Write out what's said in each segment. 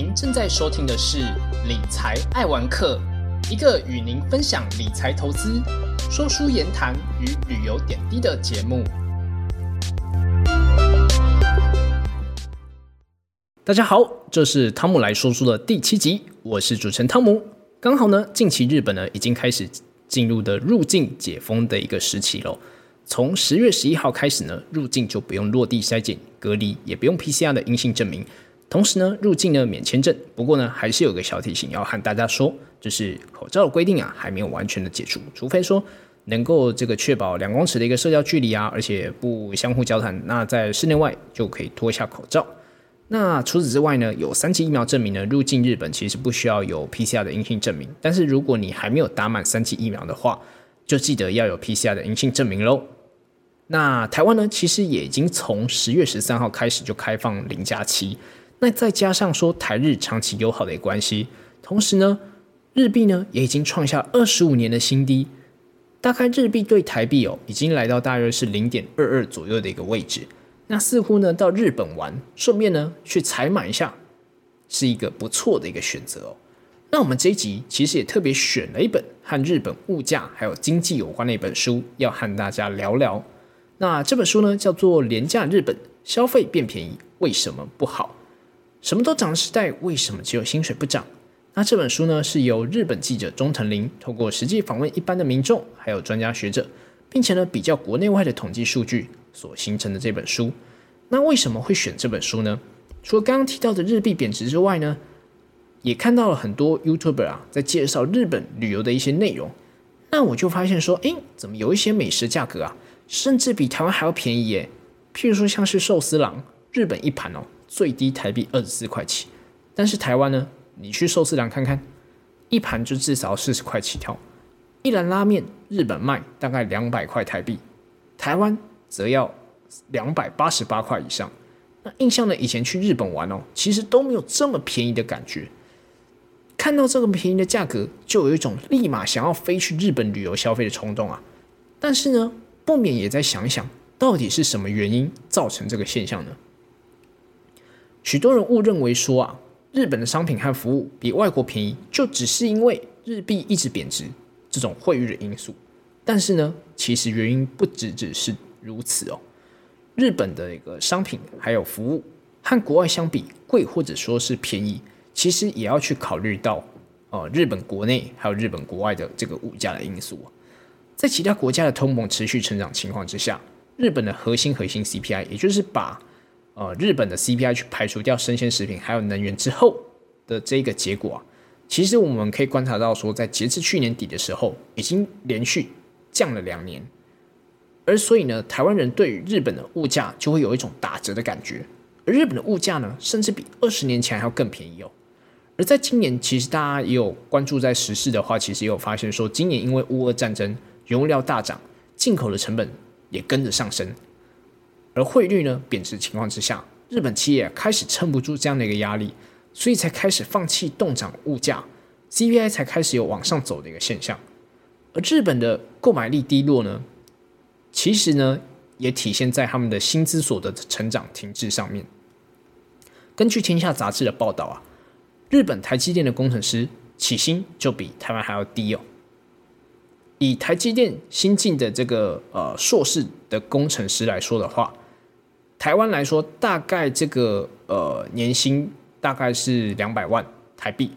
您正在收听的是《理财爱玩客》，一个与您分享理财投资、说书言谈与旅游点滴的节目。大家好，这是汤姆来说书的第七集，我是主持人汤姆。刚好呢，近期日本呢已经开始进入的入境解封的一个时期喽。从十月十一号开始呢，入境就不用落地筛检隔离，也不用 PCR 的阴性证明。同时呢，入境呢免签证。不过呢，还是有个小提醒要和大家说，就是口罩的规定啊，还没有完全的解除，除非说能够这个确保两公尺的一个社交距离啊，而且不相互交谈，那在室内外就可以脱下口罩。那除此之外呢，有三期疫苗证明呢，入境日本其实不需要有 PCR 的阴性证明。但是如果你还没有打满三期疫苗的话，就记得要有 PCR 的阴性证明喽。那台湾呢，其实也已经从十月十三号开始就开放零加七。那再加上说台日长期友好的关系，同时呢，日币呢也已经创下二十五年的新低，大概日币对台币哦，已经来到大约是零点二二左右的一个位置。那似乎呢到日本玩，顺便呢去采买一下，是一个不错的一个选择哦。那我们这一集其实也特别选了一本和日本物价还有经济有关的一本书，要和大家聊聊。那这本书呢叫做《廉价日本消费变便宜为什么不好》。什么都涨的时代，为什么只有薪水不涨？那这本书呢，是由日本记者中藤林透过实际访问一般的民众，还有专家学者，并且呢比较国内外的统计数据所形成的这本书。那为什么会选这本书呢？除了刚刚提到的日币贬值之外呢，也看到了很多 YouTuber 啊在介绍日本旅游的一些内容。那我就发现说，哎，怎么有一些美食价格啊，甚至比台湾还要便宜耶？譬如说像是寿司郎，日本一盘哦。最低台币二十四块起，但是台湾呢？你去寿司郎看看，一盘就至少四十块起跳。一篮拉面，日本卖大概两百块台币，台湾则要两百八十八块以上。那印象呢？以前去日本玩哦，其实都没有这么便宜的感觉。看到这个便宜的价格，就有一种立马想要飞去日本旅游消费的冲动啊。但是呢，不免也在想想，到底是什么原因造成这个现象呢？许多人误认为说啊，日本的商品和服务比外国便宜，就只是因为日币一直贬值这种汇率的因素。但是呢，其实原因不只只是如此哦。日本的一个商品还有服务和国外相比贵或者说是便宜，其实也要去考虑到呃日本国内还有日本国外的这个物价的因素在其他国家的通膨持续成长情况之下，日本的核心核心 CPI，也就是把呃，日本的 CPI 去排除掉生鲜食品还有能源之后的这个结果啊，其实我们可以观察到说，在截至去年底的时候，已经连续降了两年，而所以呢，台湾人对于日本的物价就会有一种打折的感觉，而日本的物价呢，甚至比二十年前还要更便宜哦。而在今年，其实大家也有关注在时事的话，其实也有发现说，今年因为乌俄战争，原物料大涨，进口的成本也跟着上升。而汇率呢贬值情况之下，日本企业开始撑不住这样的一个压力，所以才开始放弃动涨物价，CPI 才开始有往上走的一个现象。而日本的购买力低落呢，其实呢也体现在他们的薪资所得成长停滞上面。根据《天下杂志》的报道啊，日本台积电的工程师起薪就比台湾还要低哦。以台积电新进的这个呃硕士的工程师来说的话，台湾来说，大概这个呃年薪大概是两百万台币，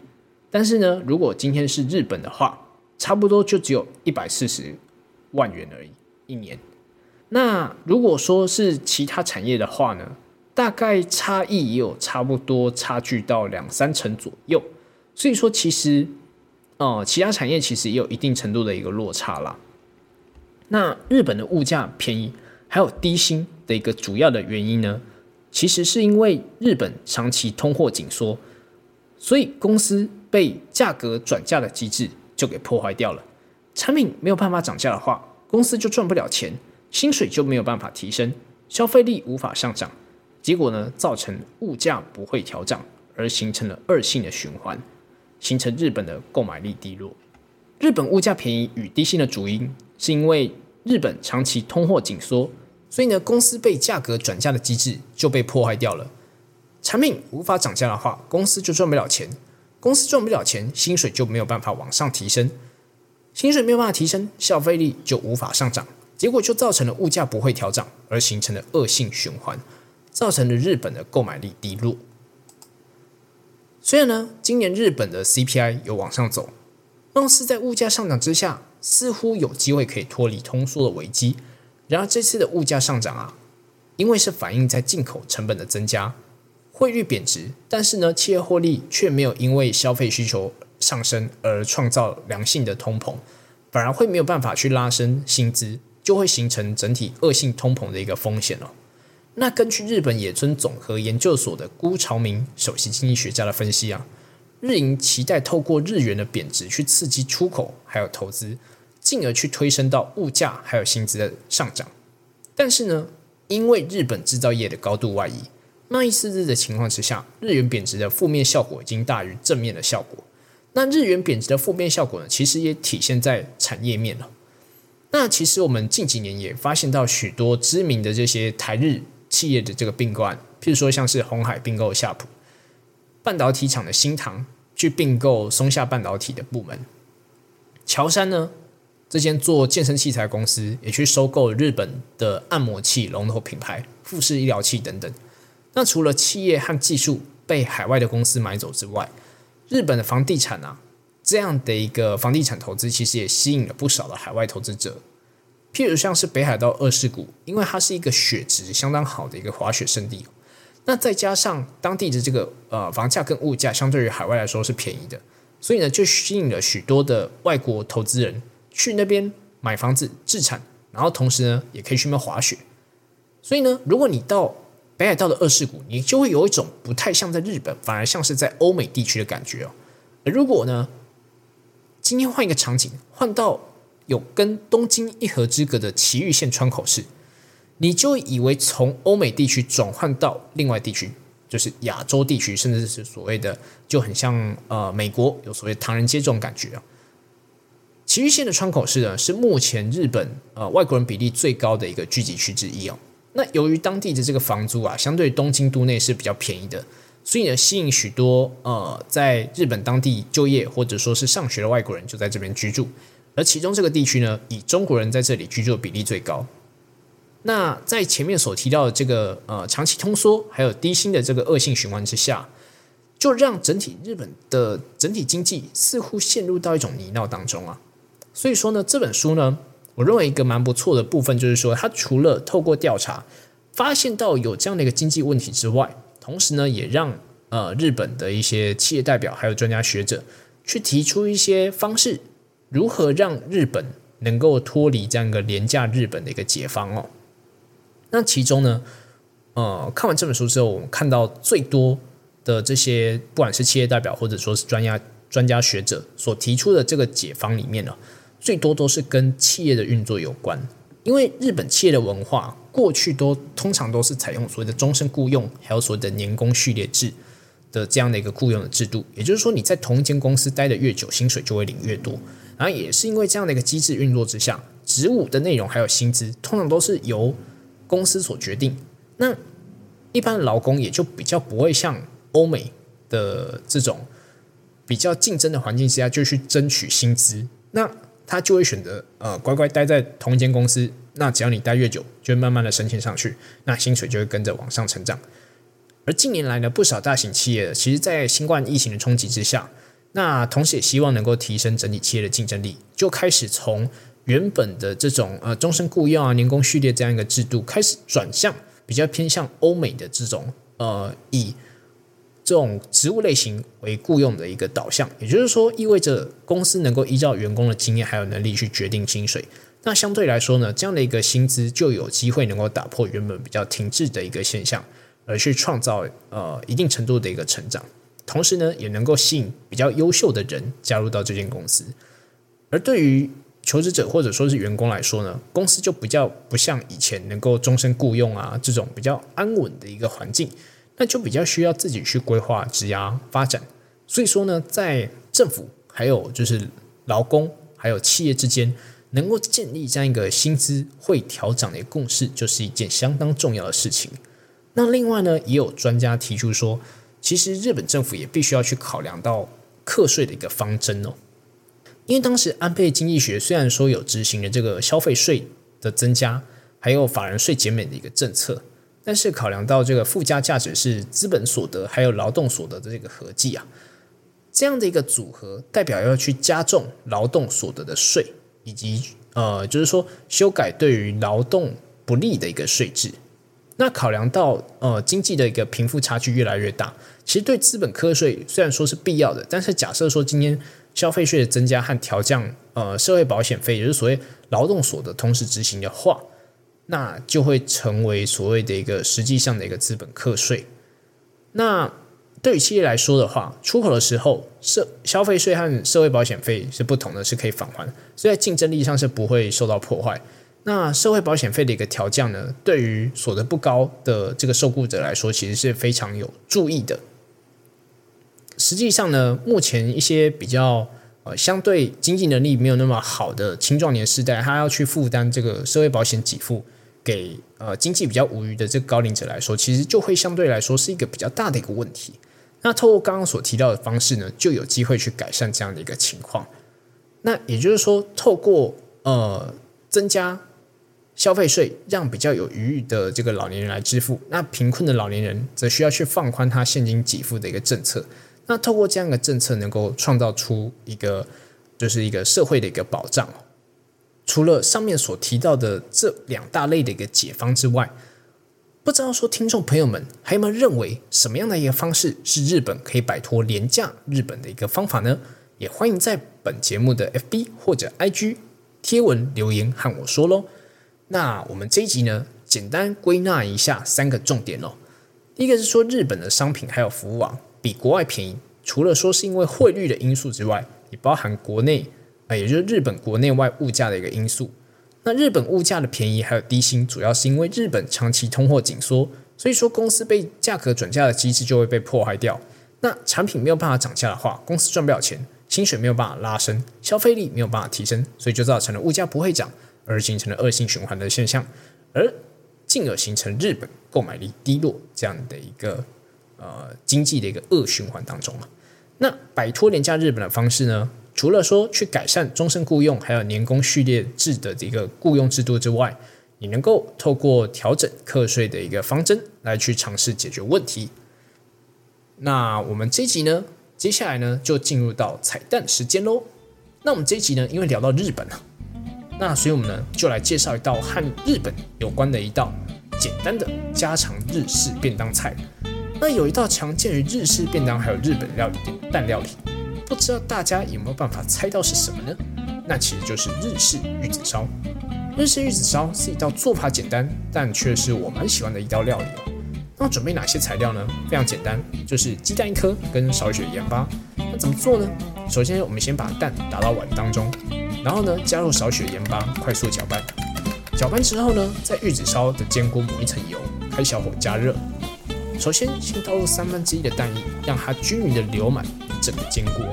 但是呢，如果今天是日本的话，差不多就只有一百四十万元而已一年。那如果说是其他产业的话呢，大概差异也有差不多差距到两三成左右。所以说，其实哦，其他产业其实也有一定程度的一个落差啦。那日本的物价便宜。还有低薪的一个主要的原因呢，其实是因为日本长期通货紧缩，所以公司被价格转嫁的机制就给破坏掉了。产品没有办法涨价的话，公司就赚不了钱，薪水就没有办法提升，消费力无法上涨，结果呢，造成物价不会调涨，而形成了恶性的循环，形成日本的购买力低落。日本物价便宜与低薪的主因，是因为日本长期通货紧缩。所以呢，公司被价格转嫁的机制就被破坏掉了。产品无法涨价的话，公司就赚不了钱，公司赚不了钱，薪水就没有办法往上提升，薪水没有办法提升，消费力就无法上涨，结果就造成了物价不会调涨，而形成了恶性循环，造成了日本的购买力低落。虽然呢，今年日本的 CPI 有往上走，貌似在物价上涨之下，似乎有机会可以脱离通缩的危机。然而这次的物价上涨啊，因为是反映在进口成本的增加，汇率贬值，但是呢，企业获利却没有因为消费需求上升而创造良性的通膨，反而会没有办法去拉升薪资，就会形成整体恶性通膨的一个风险了。那根据日本野村总和研究所的辜朝明首席经济学家的分析啊，日银期待透过日元的贬值去刺激出口还有投资，进而去推升到物价还有薪资的上涨。但是呢，因为日本制造业的高度外移，贸易赤字的情况之下，日元贬值的负面效果已经大于正面的效果。那日元贬值的负面效果呢，其实也体现在产业面了。那其实我们近几年也发现到许多知名的这些台日。企业的这个并购案，譬如说像是红海并购夏普半导体厂的新唐去并购松下半导体的部门，乔山呢这间做健身器材公司也去收购日本的按摩器龙头品牌富士医疗器等等。那除了企业和技术被海外的公司买走之外，日本的房地产啊这样的一个房地产投资，其实也吸引了不少的海外投资者。譬如像是北海道二世谷，因为它是一个雪质相当好的一个滑雪胜地，那再加上当地的这个呃房价跟物价相对于海外来说是便宜的，所以呢就吸引了许多的外国投资人去那边买房子置产，然后同时呢也可以去那边滑雪。所以呢，如果你到北海道的二世谷，你就会有一种不太像在日本，反而像是在欧美地区的感觉哦。如果呢，今天换一个场景，换到有跟东京一河之隔的埼玉县川口市，你就以为从欧美地区转换到另外地区，就是亚洲地区，甚至是所谓的就很像呃美国有所谓唐人街这种感觉啊。埼玉县的川口市呢，是目前日本呃外国人比例最高的一个聚集区之一哦。那由于当地的这个房租啊，相对东京都内是比较便宜的，所以呢，吸引许多呃在日本当地就业或者说是上学的外国人就在这边居住。而其中这个地区呢，以中国人在这里居住的比例最高。那在前面所提到的这个呃长期通缩还有低薪的这个恶性循环之下，就让整体日本的整体经济似乎陷入到一种泥淖当中啊。所以说呢，这本书呢，我认为一个蛮不错的部分就是说，它除了透过调查发现到有这样的一个经济问题之外，同时呢，也让呃日本的一些企业代表还有专家学者去提出一些方式。如何让日本能够脱离这样一个廉价日本的一个解放哦？那其中呢，呃，看完这本书之后，我们看到最多的这些，不管是企业代表或者说是专家、专家学者所提出的这个解方里面呢，最多都是跟企业的运作有关。因为日本企业的文化过去都通常都是采用所谓的终身雇佣，还有所谓的年功序列制的这样的一个雇佣的制度。也就是说，你在同一间公司待的越久，薪水就会领越多。然后也是因为这样的一个机制运作之下，职务的内容还有薪资，通常都是由公司所决定。那一般劳工也就比较不会像欧美的这种比较竞争的环境之下，就去争取薪资。那他就会选择呃乖乖待在同一间公司。那只要你待越久，就会慢慢的升迁上去，那薪水就会跟着往上成长。而近年来呢，不少大型企业其实，在新冠疫情的冲击之下。那同时也希望能够提升整体企业的竞争力，就开始从原本的这种呃终身雇佣啊、年功序列这样一个制度，开始转向比较偏向欧美的这种呃以这种职务类型为雇佣的一个导向。也就是说，意味着公司能够依照员工的经验还有能力去决定薪水。那相对来说呢，这样的一个薪资就有机会能够打破原本比较停滞的一个现象，而去创造呃一定程度的一个成长。同时呢，也能够吸引比较优秀的人加入到这间公司。而对于求职者或者说是员工来说呢，公司就比较不像以前能够终身雇佣啊这种比较安稳的一个环境，那就比较需要自己去规划职涯发展。所以说呢，在政府还有就是劳工还有企业之间，能够建立这样一个薪资会调整的共识，就是一件相当重要的事情。那另外呢，也有专家提出说，其实日本政府也必须要去考量到课税的一个方针哦。因为当时安倍经济学虽然说有执行了这个消费税的增加，还有法人税减免的一个政策，但是考量到这个附加价值是资本所得还有劳动所得的这个合计啊，这样的一个组合代表要去加重劳动所得的税，以及呃，就是说修改对于劳动不利的一个税制。那考量到呃经济的一个贫富差距越来越大，其实对资本课税虽然说是必要的，但是假设说今天消费税的增加和调降呃社会保险费，也就是所谓劳动所得同时执行的话，那就会成为所谓的一个实际上的一个资本课税。那对于企业来说的话，出口的时候社消费税和社会保险费是不同的，是可以返还，所以在竞争力上是不会受到破坏。那社会保险费的一个调降呢，对于所得不高的这个受雇者来说，其实是非常有注意的。实际上呢，目前一些比较呃相对经济能力没有那么好的青壮年世代，他要去负担这个社会保险给付给呃经济比较无余的这高龄者来说，其实就会相对来说是一个比较大的一个问题。那透过刚刚所提到的方式呢，就有机会去改善这样的一个情况。那也就是说，透过呃增加。消费税让比较有余裕的这个老年人来支付，那贫困的老年人则需要去放宽他现金给付的一个政策。那透过这样的政策，能够创造出一个就是一个社会的一个保障。除了上面所提到的这两大类的一个解方之外，不知道说听众朋友们还有没有认为什么样的一个方式是日本可以摆脱廉价日本的一个方法呢？也欢迎在本节目的 FB 或者 IG 贴文留言和我说喽。那我们这一集呢，简单归纳一下三个重点哦。第一个是说，日本的商品还有服务网比国外便宜，除了说是因为汇率的因素之外，也包含国内也就是日本国内外物价的一个因素。那日本物价的便宜还有低薪，主要是因为日本长期通货紧缩，所以说公司被价格转嫁的机制就会被破坏掉。那产品没有办法涨价的话，公司赚不了钱，薪水没有办法拉升，消费力没有办法提升，所以就造成了物价不会涨。而形成了恶性循环的现象，而进而形成日本购买力低落这样的一个呃经济的一个恶循环当中嘛。那摆脱廉价日本的方式呢？除了说去改善终身雇佣还有年工序列制的一个雇佣制度之外，你能够透过调整课税的一个方针来去尝试解决问题。那我们这一集呢，接下来呢就进入到彩蛋时间喽。那我们这一集呢，因为聊到日本了。那所以我们呢，就来介绍一道和日本有关的一道简单的家常日式便当菜。那有一道常见于日式便当还有日本料理的蛋料理，不知道大家有没有办法猜到是什么呢？那其实就是日式玉子烧。日式玉子烧是一道做法简单，但却是我蛮喜欢的一道料理。那准备哪些材料呢？非常简单，就是鸡蛋一颗跟少许盐巴。那怎么做呢？首先我们先把蛋打到碗当中。然后呢，加入少许盐巴，快速搅拌。搅拌之后呢，在玉子烧的煎锅抹一层油，开小火加热。首先，先倒入三分之一的蛋液，让它均匀的流满整个煎锅。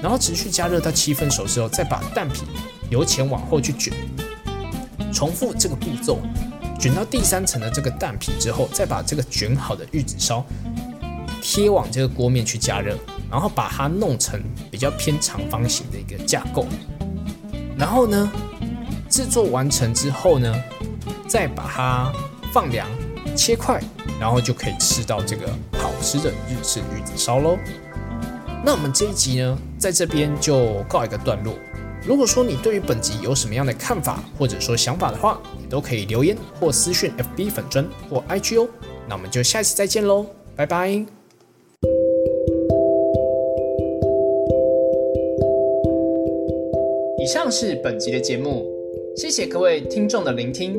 然后持续加热到七分熟之后，再把蛋皮由前往后去卷。重复这个步骤，卷到第三层的这个蛋皮之后，再把这个卷好的玉子烧贴往这个锅面去加热，然后把它弄成比较偏长方形的一个架构。然后呢，制作完成之后呢，再把它放凉切块，然后就可以吃到这个好吃的日式玉子烧喽。那我们这一集呢，在这边就告一个段落。如果说你对于本集有什么样的看法或者说想法的话，也都可以留言或私讯 FB 粉砖或 IG 哦。那我们就下期再见喽，拜拜。以上是本集的节目，谢谢各位听众的聆听。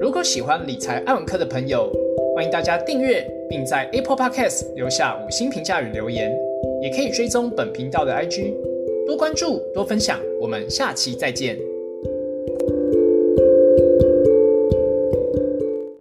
如果喜欢理财爱文科的朋友，欢迎大家订阅，并在 Apple Podcast 留下五星评价与留言，也可以追踪本频道的 IG，多关注多分享。我们下期再见。